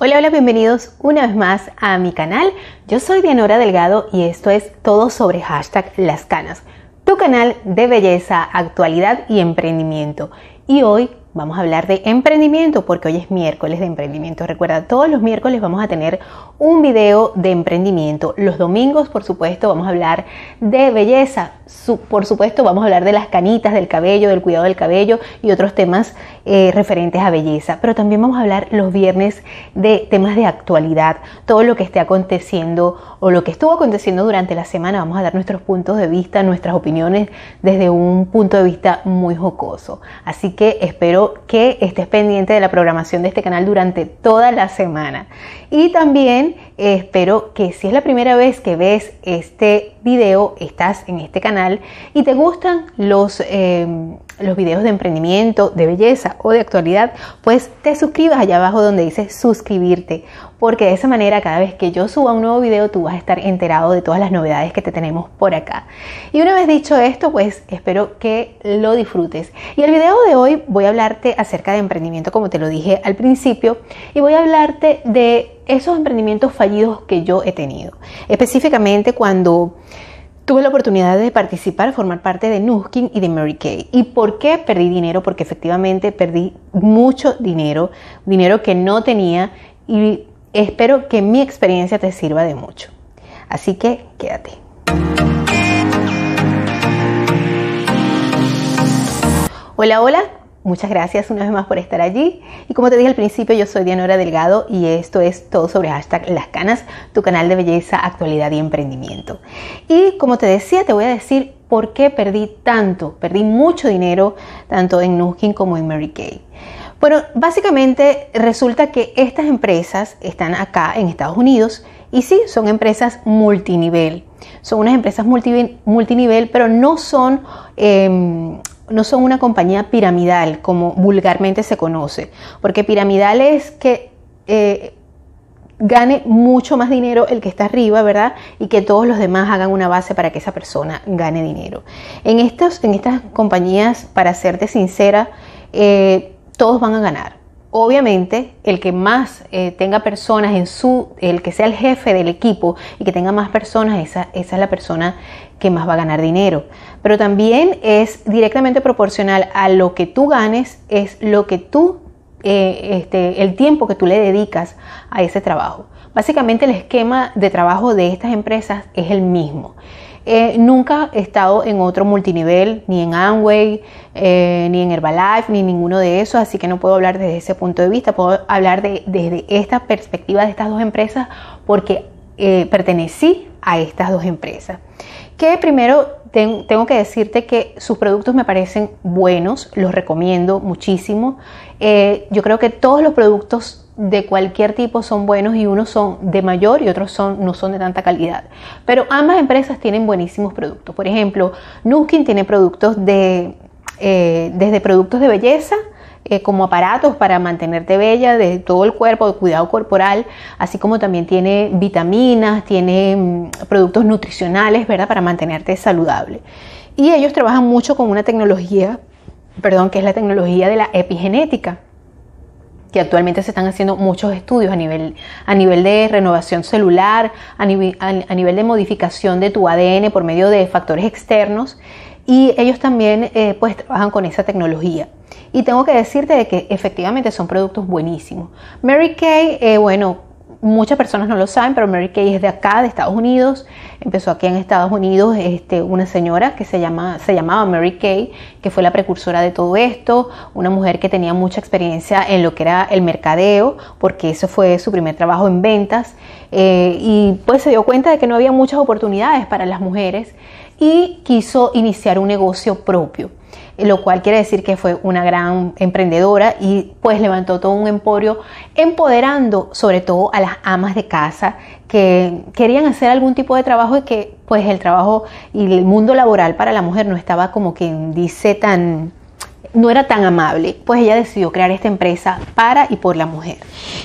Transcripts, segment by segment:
Hola, hola, bienvenidos una vez más a mi canal. Yo soy Dianora Delgado y esto es todo sobre hashtag Las Canas, tu canal de belleza, actualidad y emprendimiento. Y hoy Vamos a hablar de emprendimiento porque hoy es miércoles de emprendimiento. Recuerda, todos los miércoles vamos a tener un video de emprendimiento. Los domingos, por supuesto, vamos a hablar de belleza. por supuesto, vamos a hablar de las canitas, del cabello, del cuidado del cabello y otros temas eh, referentes a belleza. Pero también vamos a hablar los viernes de temas de actualidad, todo lo que esté aconteciendo o lo que estuvo aconteciendo durante la semana. Vamos a dar nuestros puntos de vista, nuestras opiniones desde un punto de vista muy jocoso. Así que espero que estés pendiente de la programación de este canal durante toda la semana. Y también eh, espero que si es la primera vez que ves este video, estás en este canal y te gustan los, eh, los videos de emprendimiento, de belleza o de actualidad, pues te suscribas allá abajo donde dice suscribirte, porque de esa manera cada vez que yo suba un nuevo video tú vas a estar enterado de todas las novedades que te tenemos por acá. Y una vez dicho esto, pues espero que lo disfrutes. Y el video de hoy voy a hablarte acerca de emprendimiento, como te lo dije al principio, y voy a hablarte de esos emprendimientos fallidos que yo he tenido. Específicamente cuando tuve la oportunidad de participar, formar parte de Nuskin y de Mary Kay. ¿Y por qué perdí dinero? Porque efectivamente perdí mucho dinero, dinero que no tenía y espero que mi experiencia te sirva de mucho. Así que quédate. Hola, hola, Muchas gracias una vez más por estar allí. Y como te dije al principio, yo soy Dianora Delgado y esto es todo sobre hashtag Las Canas, tu canal de belleza, actualidad y emprendimiento. Y como te decía, te voy a decir por qué perdí tanto, perdí mucho dinero tanto en Nuskin como en Mary Kay. Bueno, básicamente resulta que estas empresas están acá en Estados Unidos y sí, son empresas multinivel. Son unas empresas multinivel, pero no son em, no son una compañía piramidal como vulgarmente se conoce, porque piramidal es que eh, gane mucho más dinero el que está arriba, ¿verdad? Y que todos los demás hagan una base para que esa persona gane dinero. En, en estas compañías, para serte sincera, eh, todos van a ganar. Obviamente, el que más eh, tenga personas en su, el que sea el jefe del equipo y que tenga más personas, esa, es la persona que más va a ganar dinero. Pero también es directamente proporcional a lo que tú ganes, es lo que tú, eh, este, el tiempo que tú le dedicas a ese trabajo. Básicamente el esquema de trabajo de estas empresas es el mismo. Eh, nunca he estado en otro multinivel, ni en Amway, eh, ni en Herbalife, ni ninguno de esos, así que no puedo hablar desde ese punto de vista, puedo hablar desde esta perspectiva de estas dos empresas porque pertenecí a estas dos empresas que primero tengo que decirte que sus productos me parecen buenos, los recomiendo muchísimo. Eh, yo creo que todos los productos de cualquier tipo son buenos y unos son de mayor y otros son, no son de tanta calidad. Pero ambas empresas tienen buenísimos productos. Por ejemplo, Nuskin tiene productos de, eh, desde productos de belleza, eh, como aparatos para mantenerte bella de todo el cuerpo, de cuidado corporal, así como también tiene vitaminas, tiene mm, productos nutricionales, ¿verdad? Para mantenerte saludable. Y ellos trabajan mucho con una tecnología, perdón, que es la tecnología de la epigenética que actualmente se están haciendo muchos estudios a nivel, a nivel de renovación celular, a nivel, a nivel de modificación de tu ADN por medio de factores externos y ellos también eh, pues trabajan con esa tecnología. Y tengo que decirte de que efectivamente son productos buenísimos. Mary Kay, eh, bueno, muchas personas no lo saben, pero Mary Kay es de acá, de Estados Unidos. Empezó aquí en Estados Unidos este, una señora que se, llama, se llamaba Mary Kay, que fue la precursora de todo esto, una mujer que tenía mucha experiencia en lo que era el mercadeo, porque eso fue su primer trabajo en ventas, eh, y pues se dio cuenta de que no había muchas oportunidades para las mujeres y quiso iniciar un negocio propio, lo cual quiere decir que fue una gran emprendedora y pues levantó todo un emporio empoderando sobre todo a las amas de casa que querían hacer algún tipo de trabajo y que pues el trabajo y el mundo laboral para la mujer no estaba como quien dice tan no era tan amable, pues ella decidió crear esta empresa para y por la mujer.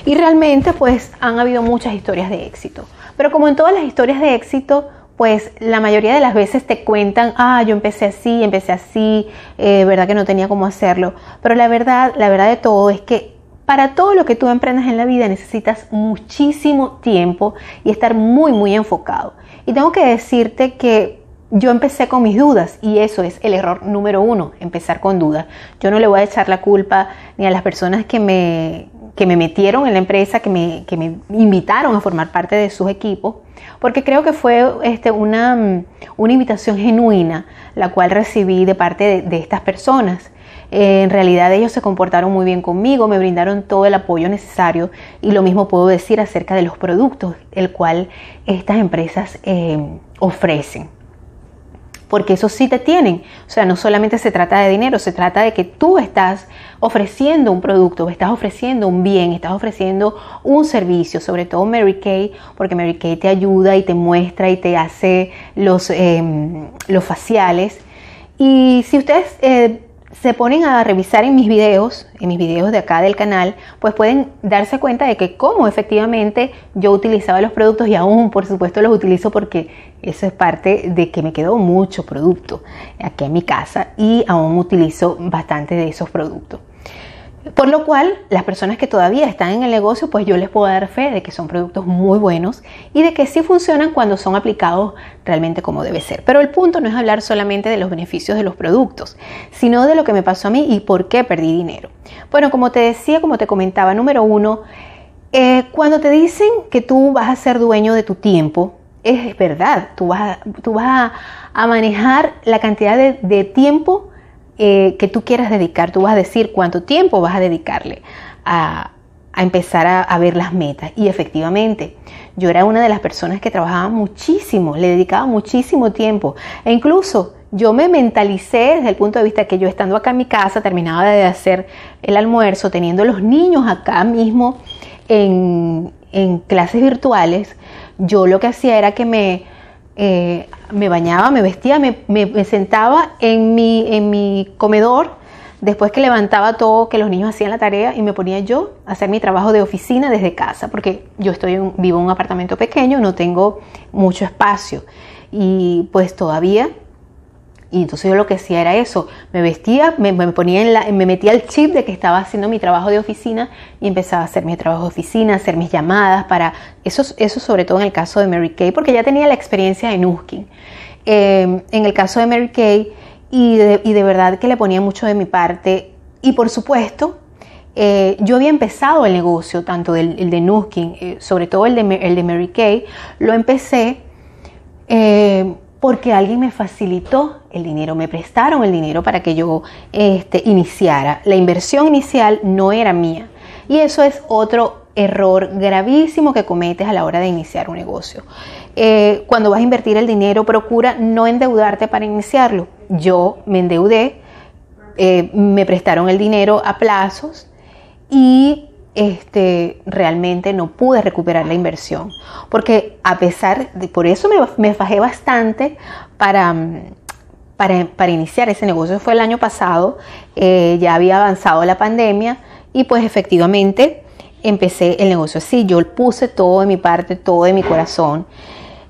Y realmente pues han habido muchas historias de éxito. Pero como en todas las historias de éxito, pues la mayoría de las veces te cuentan, ah, yo empecé así, empecé así, eh, verdad que no tenía cómo hacerlo. Pero la verdad, la verdad de todo es que para todo lo que tú emprendas en la vida necesitas muchísimo tiempo y estar muy, muy enfocado. Y tengo que decirte que yo empecé con mis dudas y eso es el error número uno, empezar con dudas. Yo no le voy a echar la culpa ni a las personas que me, que me metieron en la empresa, que me, que me invitaron a formar parte de sus equipos, porque creo que fue este, una, una invitación genuina la cual recibí de parte de, estas personas. en realidad ellos se comportaron muy bien conmigo, me brindaron todo el apoyo necesario y lo mismo puedo decir acerca de los productos, el cual estas empresas eh, ofrecen porque eso sí te tienen. O sea, no solamente se trata de dinero, se trata de que tú estás ofreciendo un producto, estás ofreciendo un bien, estás ofreciendo un servicio, sobre todo Mary Kay, porque Mary Kay te ayuda y te muestra y te hace los, em, los faciales. Y si ustedes eh, se ponen a revisar en mis videos, en mis videos de acá del canal, pues pueden darse cuenta de que cómo efectivamente yo utilizaba los productos y aún por supuesto los utilizo porque eso es parte de que me quedó mucho producto aquí en mi casa y aún utilizo bastante de esos productos. Por lo cual, las personas que todavía están en el negocio, pues yo les puedo dar fe de que son productos muy buenos y de que sí funcionan cuando son aplicados realmente como debe ser. Pero el punto no es hablar solamente de los beneficios de los productos, sino de lo que me pasó a mí y por qué perdí dinero. Bueno, como te decía, como te comentaba, número uno, eh, cuando te dicen que tú vas a ser dueño de tu tiempo, es verdad, tú vas, tú vas a, manejar la cantidad de, tiempo eh, que tú quieras dedicar, tú vas a decir cuánto tiempo vas a dedicarle a, empezar a, ver las metas. Y efectivamente, yo era una de las personas que trabajaba muchísimo, le dedicaba muchísimo tiempo. E incluso yo me mentalicé desde el punto de vista que yo estando acá en mi casa, terminaba de hacer el almuerzo, teniendo los niños acá mismo en, en clases virtuales, yo lo que hacía era que me eh, me bañaba, me vestía, me, sentaba en mi, en mi comedor, después que levantaba todo, que los niños hacían la tarea y me ponía yo a hacer mi trabajo de oficina desde casa, porque yo estoy vivo en un apartamento pequeño, no tengo mucho espacio. Y pues todavía y entonces yo lo que hacía era eso, me vestía, me, ponía en la, me metía el chip de que estaba haciendo mi trabajo de oficina y empezaba a hacer mi trabajo de oficina, hacer mis llamadas para, eso, eso sobre todo en el caso de Mary Kay, porque ya tenía la experiencia en Nuskin. Em, en el caso de Mary Kay, y de, verdad que le ponía mucho de mi parte, y por supuesto, eh, yo había empezado el negocio, tanto del, el de Nuskin, eh, sobre todo el de, el de Mary Kay, lo empecé eh, porque alguien me facilitó el dinero, me prestaron el dinero para que yo este, iniciara. La inversión inicial no era mía. Y eso es otro error gravísimo que cometes a la hora de iniciar un negocio. Eh, cuando vas a invertir el dinero, procura no endeudarte para iniciarlo. Yo me endeudé, eh, me prestaron el dinero a plazos y este, realmente no pude recuperar la inversión. Porque a pesar de, por eso me, me fajé bastante para, para, para, iniciar ese negocio. Fue el año pasado, eh, ya había avanzado la pandemia y pues efectivamente empecé el negocio así. Yo puse todo de mi parte, todo de mi corazón.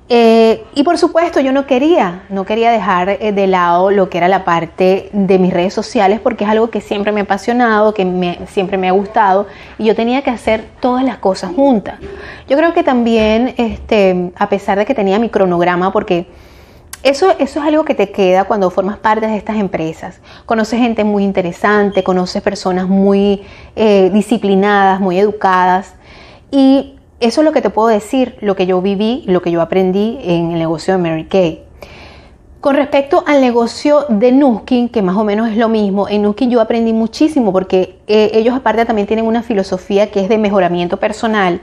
Eh, y por supuesto yo no quería, no quería dejar eh, de lado lo que era la parte de mis redes sociales porque es algo que siempre me ha apasionado, que siempre me ha gustado y yo tenía que hacer todas las cosas juntas. Yo creo que también, este, a pesar de que tenía mi cronograma, porque eso, eso es algo que te queda cuando formas parte de estas empresas. Conoces gente muy interesante, conoces personas muy eh, disciplinadas, muy educadas y eso es lo que te puedo decir, lo que yo viví, lo que yo aprendí en el negocio de Mary Kay. Con respecto al negocio de Nuskin, que más o menos es lo mismo, en Nuskin yo aprendí muchísimo porque eh, ellos aparte también tienen una filosofía que es de mejoramiento personal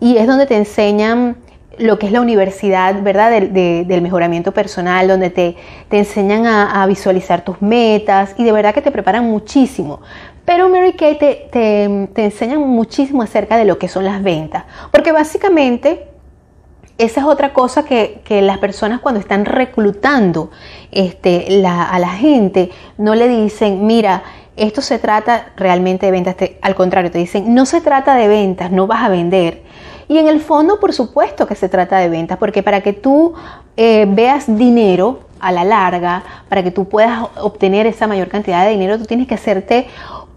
y es donde te enseñan lo que es la universidad, ¿verdad? del mejoramiento personal, donde te, te enseñan a, a, visualizar tus metas y de verdad que te preparan muchísimo. Pero Mary Kay te, te, enseñan muchísimo acerca de lo que son las ventas, porque básicamente esa es otra cosa que, las personas cuando están reclutando este, a la gente no le dicen, mira, esto se trata realmente de ventas, al contrario, te dicen, no se trata de ventas, no vas a vender. Y en el fondo, por supuesto que se trata de ventas, porque para que tú eh, veas dinero a la larga, para que tú puedas obtener esa mayor cantidad de dinero, tú tienes que hacerte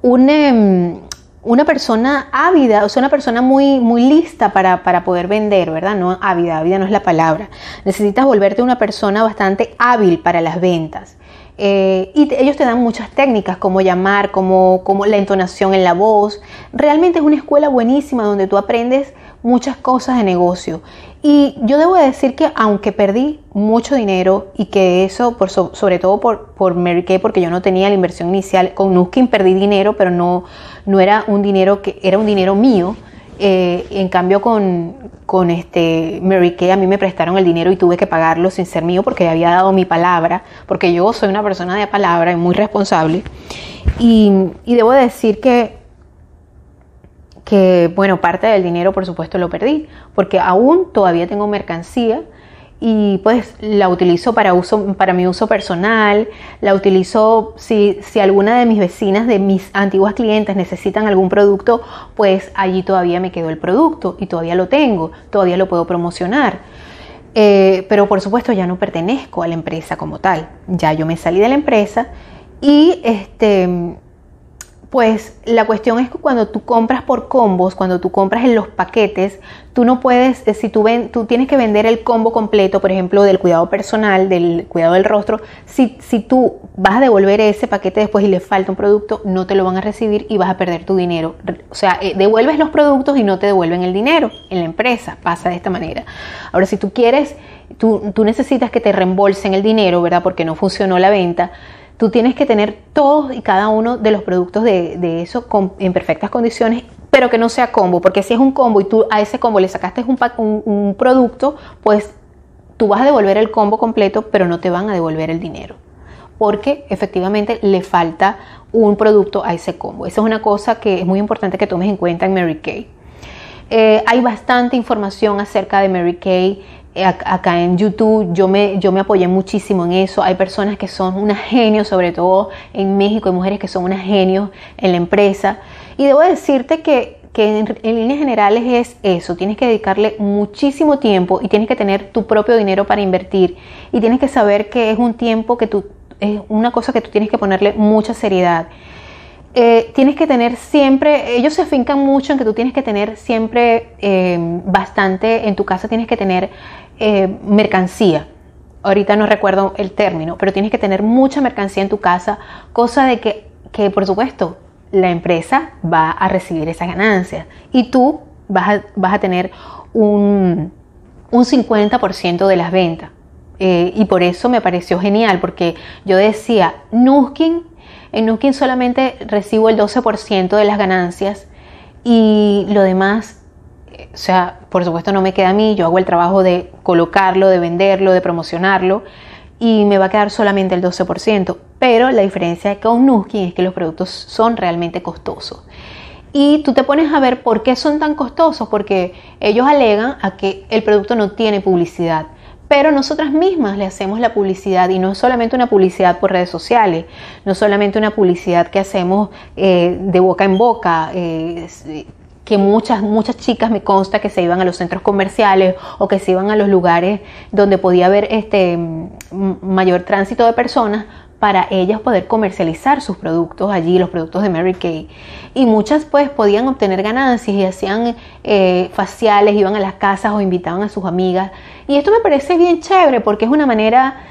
em, una persona ávida, o sea, una persona muy, muy lista para, para, poder vender, ¿verdad? No ávida, ávida no es la palabra. Necesitas volverte una persona bastante hábil para las ventas. Eh, y ellos te dan muchas técnicas, como llamar, como, como la entonación en la voz. Realmente es una escuela buenísima donde tú aprendes muchas cosas de negocio. Y yo debo decir que aunque perdí mucho dinero y que eso, por sobre todo por, por Mary Kay, porque yo no tenía la inversión inicial, con Nuskin perdí dinero, pero no, no era un dinero que era un dinero mío. Eh, en cambio con, con este Mary Kay a mí me prestaron el dinero y tuve que pagarlo sin ser mío porque había dado mi palabra, porque yo soy una persona de palabra y muy responsable. Y, y debo decir que, que, bueno, parte del dinero por supuesto lo perdí, porque aún todavía tengo mercancía y pues la utilizo para uso para mi uso personal, la utilizo si, si alguna de mis vecinas de mis antiguas clientes necesitan algún producto, pues allí todavía me quedó el producto y todavía lo tengo, todavía lo puedo promocionar. Eh, pero por supuesto ya no pertenezco a la empresa como tal, ya yo me salí de la empresa y este pues la cuestión es que cuando tú compras por combos, cuando tú compras en los paquetes, tú no puedes, eh, si tú, ven, tú tienes que vender el combo completo, por ejemplo, del cuidado personal, del cuidado del rostro, si, si tú vas a devolver ese paquete después y le falta un producto, no te lo van a recibir y vas a perder tu dinero. O sea, eh, devuelves los productos y no te devuelven el dinero en la empresa, pasa de esta manera. Ahora, si tú quieres, tú, tú necesitas que te reembolsen el dinero, ¿verdad? Porque no funcionó la venta Tú tienes que tener todos y cada uno de los productos de, eso en perfectas condiciones, pero que no sea combo, porque si es un combo y tú a ese combo le sacaste un, un producto, pues tú vas a devolver el combo completo, pero no te van a devolver el dinero, porque efectivamente le falta un producto a ese combo. Esa es una cosa que es muy importante que tomes en cuenta en Mary Kay. Eh, hay bastante información acerca de Mary Kay acá en YouTube yo me, yo me apoyé muchísimo en eso. Hay personas que son unas genios, sobre todo en México hay mujeres que son unas genios en la empresa. Y debo decirte que, que en, líneas generales es eso, tienes que dedicarle muchísimo tiempo y tienes que tener tu propio dinero para invertir y tienes que saber que es un tiempo que tú, es una cosa que tú tienes que ponerle mucha seriedad. Eh, tienes que tener siempre, ellos se fincan mucho en que tú tienes que tener siempre eh, bastante, en tu casa tienes que tener eh, mercancía. Ahorita no recuerdo el término, pero tienes que tener mucha mercancía en tu casa, cosa de que, que por supuesto, la empresa va a recibir esa ganancia y tú vas a, vas a tener un, un 50% de las ventas. Eh, y por eso me pareció genial, porque yo decía, Nuskin, en Nuskin solamente recibo el 12% de las ganancias y lo demás o sea, por supuesto no me queda a mí, yo hago el trabajo de colocarlo, de venderlo, de promocionarlo y me va a quedar solamente el 12%. Pero la diferencia con Nuskin es que los productos son realmente costosos. Y tú te pones a ver por qué son tan costosos, porque ellos alegan a que el producto no tiene publicidad. Pero nosotras mismas le hacemos la publicidad y no solamente una publicidad por redes sociales, no solamente una publicidad que hacemos eh, de boca en boca, eh, que muchas, muchas chicas me consta que se iban a los centros comerciales o que se iban a los lugares donde podía haber este mayor tránsito de personas para ellas poder comercializar sus productos allí, los productos de Mary Kay. Y muchas pues podían obtener ganancias y hacían eh, faciales, iban a las casas o invitaban a sus amigas. Y esto me parece bien chévere porque es una manera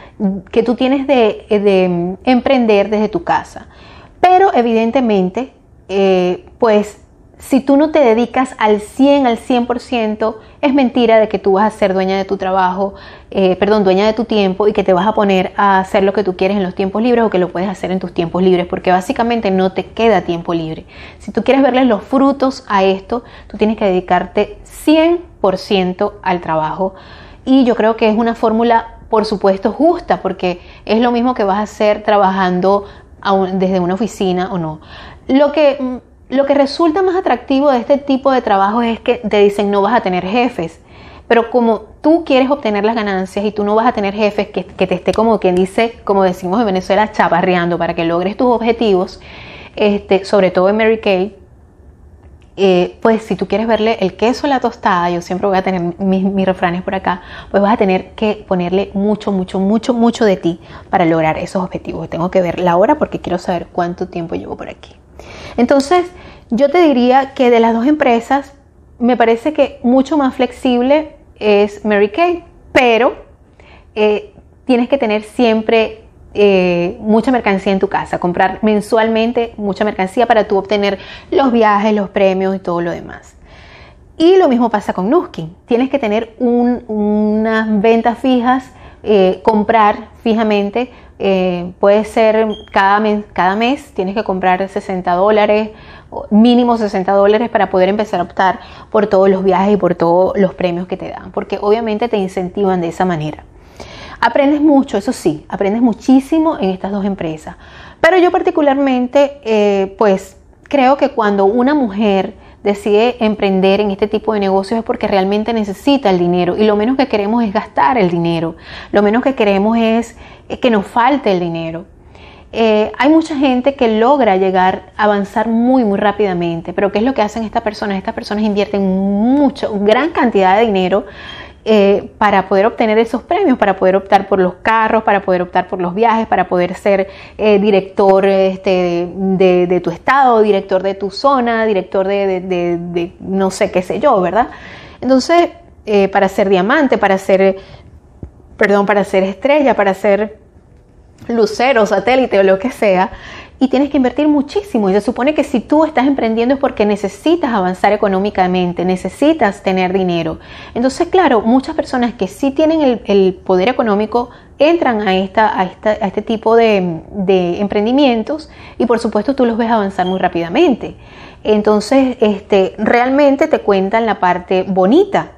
que tú tienes de, de emprender desde tu casa. Pero evidentemente, eh, pues si tú no te dedicas al 100, al 100%, es mentira de que tú vas a ser dueña de tu trabajo, eh, perdón, dueña de tu tiempo y que te vas a poner a hacer lo que tú quieres en los tiempos libres o que lo puedes hacer en tus tiempos libres, porque básicamente no te queda tiempo libre. Si tú quieres verles los frutos a esto, tú tienes que dedicarte 100% al trabajo. Y yo creo que es una fórmula, por supuesto, justa, porque es lo mismo que vas a hacer trabajando desde una oficina o no. Lo que mm, lo que resulta más atractivo de este tipo de trabajo es que te dicen no vas a tener jefes. Pero como tú quieres obtener las ganancias y tú no vas a tener jefes que, te esté como quien dice, como decimos en Venezuela, chaparreando para que logres tus objetivos, este, sobre todo en Mary Kay, eh, pues si tú quieres verle el queso a la tostada, yo siempre voy a tener mis, mis, refranes por acá, pues vas a tener que ponerle mucho, mucho, mucho, mucho de ti para lograr esos objetivos. Tengo que ver la hora porque quiero saber cuánto tiempo llevo por aquí. Entonces, Yo te diría que de las dos empresas, me parece que mucho más flexible es Mary Kay, pero eh, tienes que tener siempre eh, mucha mercancía en tu casa, comprar mensualmente mucha mercancía para tú obtener los viajes, los premios y todo lo demás. Y lo mismo pasa con Nuskin. Tienes que tener unas ventas fijas, eh, comprar fijamente. Eh, puede ser cada mes, cada mes tienes que comprar 60 dólares, mínimo 60 dólares para poder empezar a optar por todos los viajes y por todos los premios que te dan, porque obviamente te incentivan de esa manera. Aprendes mucho, eso sí, aprendes muchísimo en estas dos empresas. Pero yo particularmente, eh, pues creo que cuando una mujer decide emprender en este tipo de negocios es porque realmente necesita el dinero y lo menos que queremos es gastar el dinero, lo menos que queremos es, que nos falte el dinero. Eh, hay mucha gente que logra llegar a avanzar muy muy rápidamente, pero ¿qué es lo que hacen estas personas? Estas personas invierten mucho, gran cantidad de dinero eh, para poder obtener esos premios, para poder optar por los carros, para poder optar por los viajes, para poder ser eh, director este, de, tu estado, director de tu zona, director de, no sé qué sé yo, ¿verdad? Entonces, eh, para ser diamante, para ser, perdón, para ser estrella, para ser lucero, satélite o lo que sea, y tienes que invertir muchísimo. Y se supone que si tú estás emprendiendo es porque necesitas avanzar económicamente, necesitas tener dinero. Entonces, claro, muchas personas que sí tienen el, poder económico entran a, esta, a, este tipo de, de, emprendimientos y por supuesto tú los ves avanzar muy rápidamente. Entonces, este, realmente te cuentan la parte bonita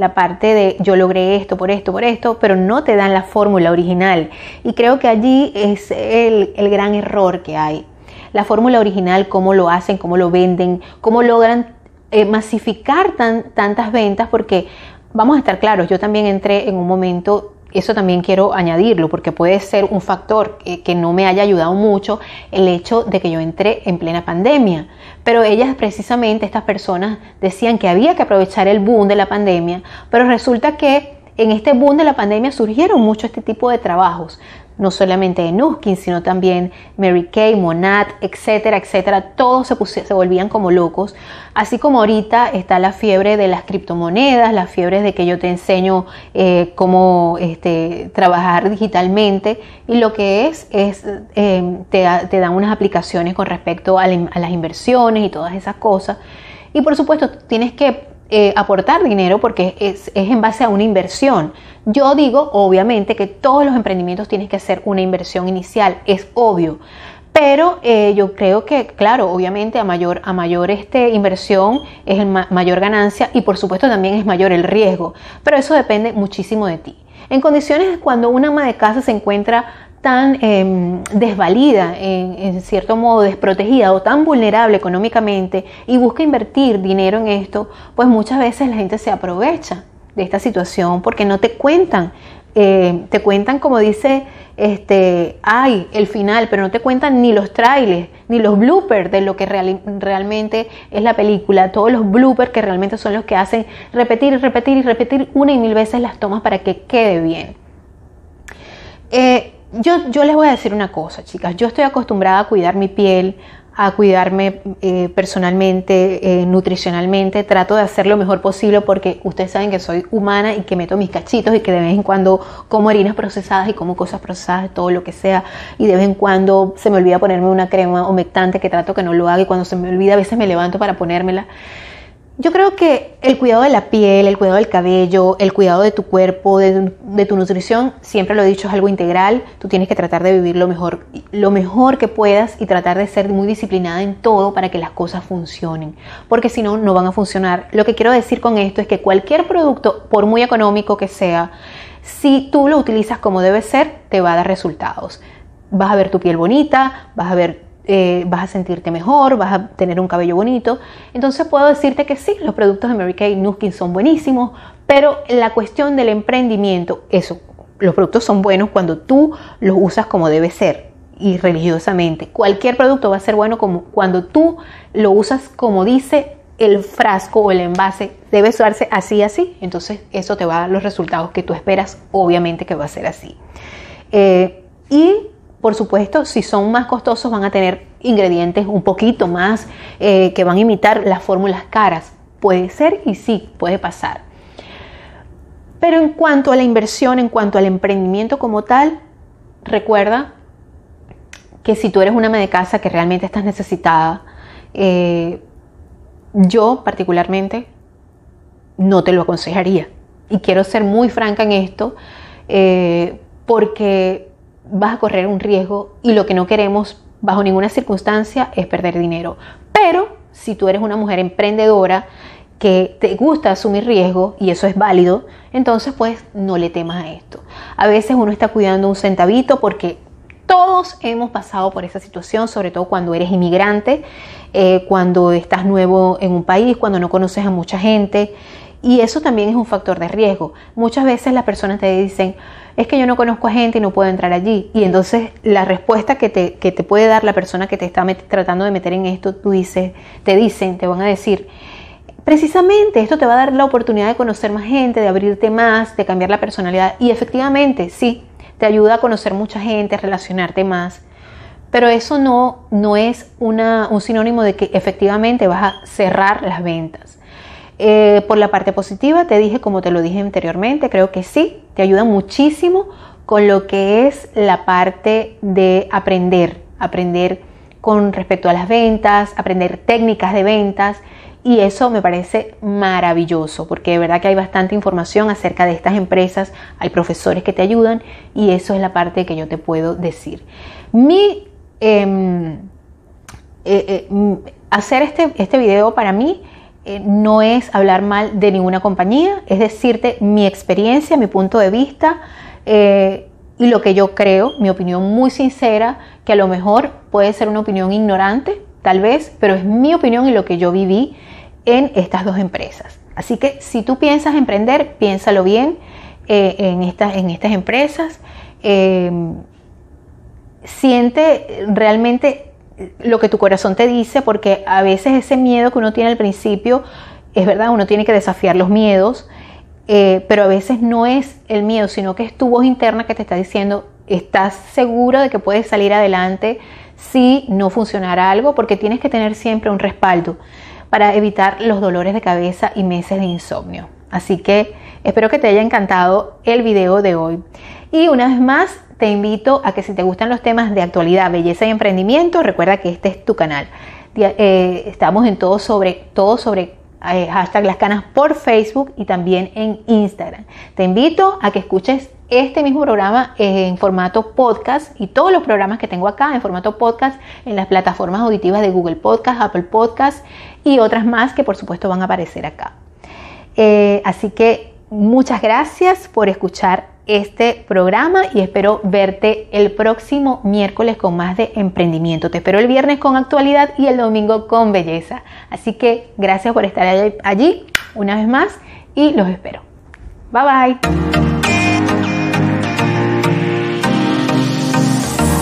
la parte de yo logré esto por esto, por esto, pero no te dan la fórmula original. Y creo que allí es el, gran error que hay. La fórmula original, cómo lo hacen, cómo lo venden, cómo logran eh, masificar tantas ventas, porque vamos a estar claros, yo también entré en un momento eso también quiero añadirlo porque puede ser un factor que, no me haya ayudado mucho el hecho de que yo entré en plena pandemia. Pero ellas precisamente, estas personas, decían que había que aprovechar el boom de la pandemia, pero resulta que en este boom de la pandemia surgieron mucho este tipo de trabajos no solamente de Nuskin, sino también Mary Kay, Monat, etcétera, etcétera. Todos se, se volvían como locos. Así como ahorita está la fiebre de las criptomonedas, la fiebre de que yo te enseño eh, cómo este, trabajar digitalmente. Y lo que es, es eh, te, te, dan unas aplicaciones con respecto a, las inversiones y todas esas cosas. Y por supuesto, tienes que eh, aportar dinero porque es, en base a una inversión. Yo digo, obviamente, que todos los emprendimientos tienen que hacer una inversión inicial, es obvio. Pero eh, yo creo que, claro, obviamente a mayor, a mayor este, inversión es mayor ganancia y por supuesto también es mayor el riesgo. Pero eso depende muchísimo de ti. En condiciones cuando una ama de casa se encuentra tan em, desvalida, en, cierto modo desprotegida o tan vulnerable económicamente y busca invertir dinero en esto, pues muchas veces la gente se aprovecha de esta situación porque no te cuentan, eh, te cuentan como dice, este, ay, el final, pero no te cuentan ni los trailers, ni los bloopers de lo que realmente es la película, todos los bloopers que realmente son los que hacen repetir y repetir y repetir una y mil veces las tomas para que quede bien. Eh, yo, yo les voy a decir una cosa, chicas. Yo estoy acostumbrada a cuidar mi piel, a cuidarme eh, personalmente, eh, nutricionalmente. Trato de hacer lo mejor posible porque ustedes saben que soy humana y que meto mis cachitos y que de vez en cuando como harinas procesadas y como cosas procesadas, todo lo que sea. Y de vez en cuando se me olvida ponerme una crema humectante que trato que no lo haga y cuando se me olvida a veces me levanto para ponérmela. Yo creo que el cuidado de la piel, el cuidado del cabello, el cuidado de tu cuerpo, de, tu nutrición, siempre lo he dicho, es algo integral. Tú tienes que tratar de vivir lo mejor, lo mejor que puedas y tratar de ser muy disciplinada en todo para que las cosas funcionen. Porque si no, no van a funcionar. Lo que quiero decir con esto es que cualquier producto, por muy económico que sea, si tú lo utilizas como debe ser, te va a dar resultados. Vas a ver tu piel bonita, vas a ver eh, vas a sentirte mejor, vas a tener un cabello bonito. Entonces puedo decirte que sí, los productos de Mary Kay Nuskin son buenísimos, pero la cuestión del emprendimiento, eso, los productos son buenos cuando tú los usas como debe ser y religiosamente. Cualquier producto va a ser bueno como cuando tú lo usas como dice el frasco o el envase debe usarse así así, entonces eso te va a dar los resultados que tú esperas, obviamente que va a ser así. Eh, y por supuesto, si son más costosos van a tener ingredientes un poquito más eh, que van a imitar las fórmulas caras. Puede ser y sí, puede pasar. Pero en cuanto a la inversión, en cuanto al emprendimiento como tal, recuerda que si tú eres una ama de casa que realmente estás necesitada, eh, yo particularmente no te lo aconsejaría. Y quiero ser muy franca en esto, eh, porque vas a correr un riesgo y lo que no queremos bajo ninguna circunstancia es perder dinero. Pero si tú eres una mujer emprendedora que te gusta asumir riesgo y eso es válido, entonces pues no le temas a esto. A veces uno está cuidando un centavito porque todos hemos pasado por esa situación, sobre todo cuando eres inmigrante, eh, cuando estás nuevo en un país, cuando no conoces a mucha gente. Y eso también es un factor de riesgo. Muchas veces las personas te dicen, es que yo no conozco a gente y no puedo entrar allí. Y entonces la respuesta que te, que te puede dar la persona que te está tratando de meter en esto, tú dices, te dicen, te van a decir, precisamente esto te va a dar la oportunidad de conocer más gente, de abrirte más, de cambiar la personalidad. Y efectivamente, sí, te ayuda a conocer mucha gente, a relacionarte más. Pero eso no, no es una, un sinónimo de que efectivamente vas a cerrar las ventas. Eh, por la parte positiva, te dije, como te lo dije anteriormente, creo que sí, te ayuda muchísimo con lo que es la parte de aprender, aprender con respecto a las ventas, aprender técnicas de ventas, y eso me parece maravilloso porque de verdad que hay bastante información acerca de estas empresas, hay profesores que te ayudan y eso es la parte que yo te puedo decir. Mi, em, eh, eh, hacer este, este video para mí eh, no es hablar mal de ninguna compañía, es decirte mi experiencia, mi punto de vista y lo que yo creo, mi opinión muy sincera, que a lo mejor puede ser una opinión ignorante, tal vez, pero es mi opinión y lo que yo viví en estas dos empresas. Así que si tú piensas emprender, piénsalo bien eh, en, estas, en estas empresas. Em, siente realmente lo que tu corazón te dice, porque a veces ese miedo que uno tiene al principio, es verdad, uno tiene que desafiar los miedos, eh, pero a veces no es el miedo, sino que es tu voz interna que te está diciendo, estás seguro de que puedes salir adelante si no funcionara algo, porque tienes que tener siempre un respaldo para evitar los dolores de cabeza y meses de insomnio. Así que espero que te haya encantado el video de hoy. Y una vez más, te invito a que si te gustan los temas de actualidad, belleza y emprendimiento, recuerda que este es tu canal. Eh, estamos en todo sobre, todo sobre eh, hashtag las canas por Facebook y también en Instagram. Te invito a que escuches este mismo programa en formato podcast y todos los programas que tengo acá en formato podcast en las plataformas auditivas de Google Podcast, Apple Podcast y otras más que por supuesto van a aparecer acá. Eh, así que muchas gracias por escuchar este programa y espero verte el próximo miércoles con más de emprendimiento. Te espero el viernes con actualidad y el domingo con belleza. Así que gracias por estar allí una vez más y los espero. Bye bye.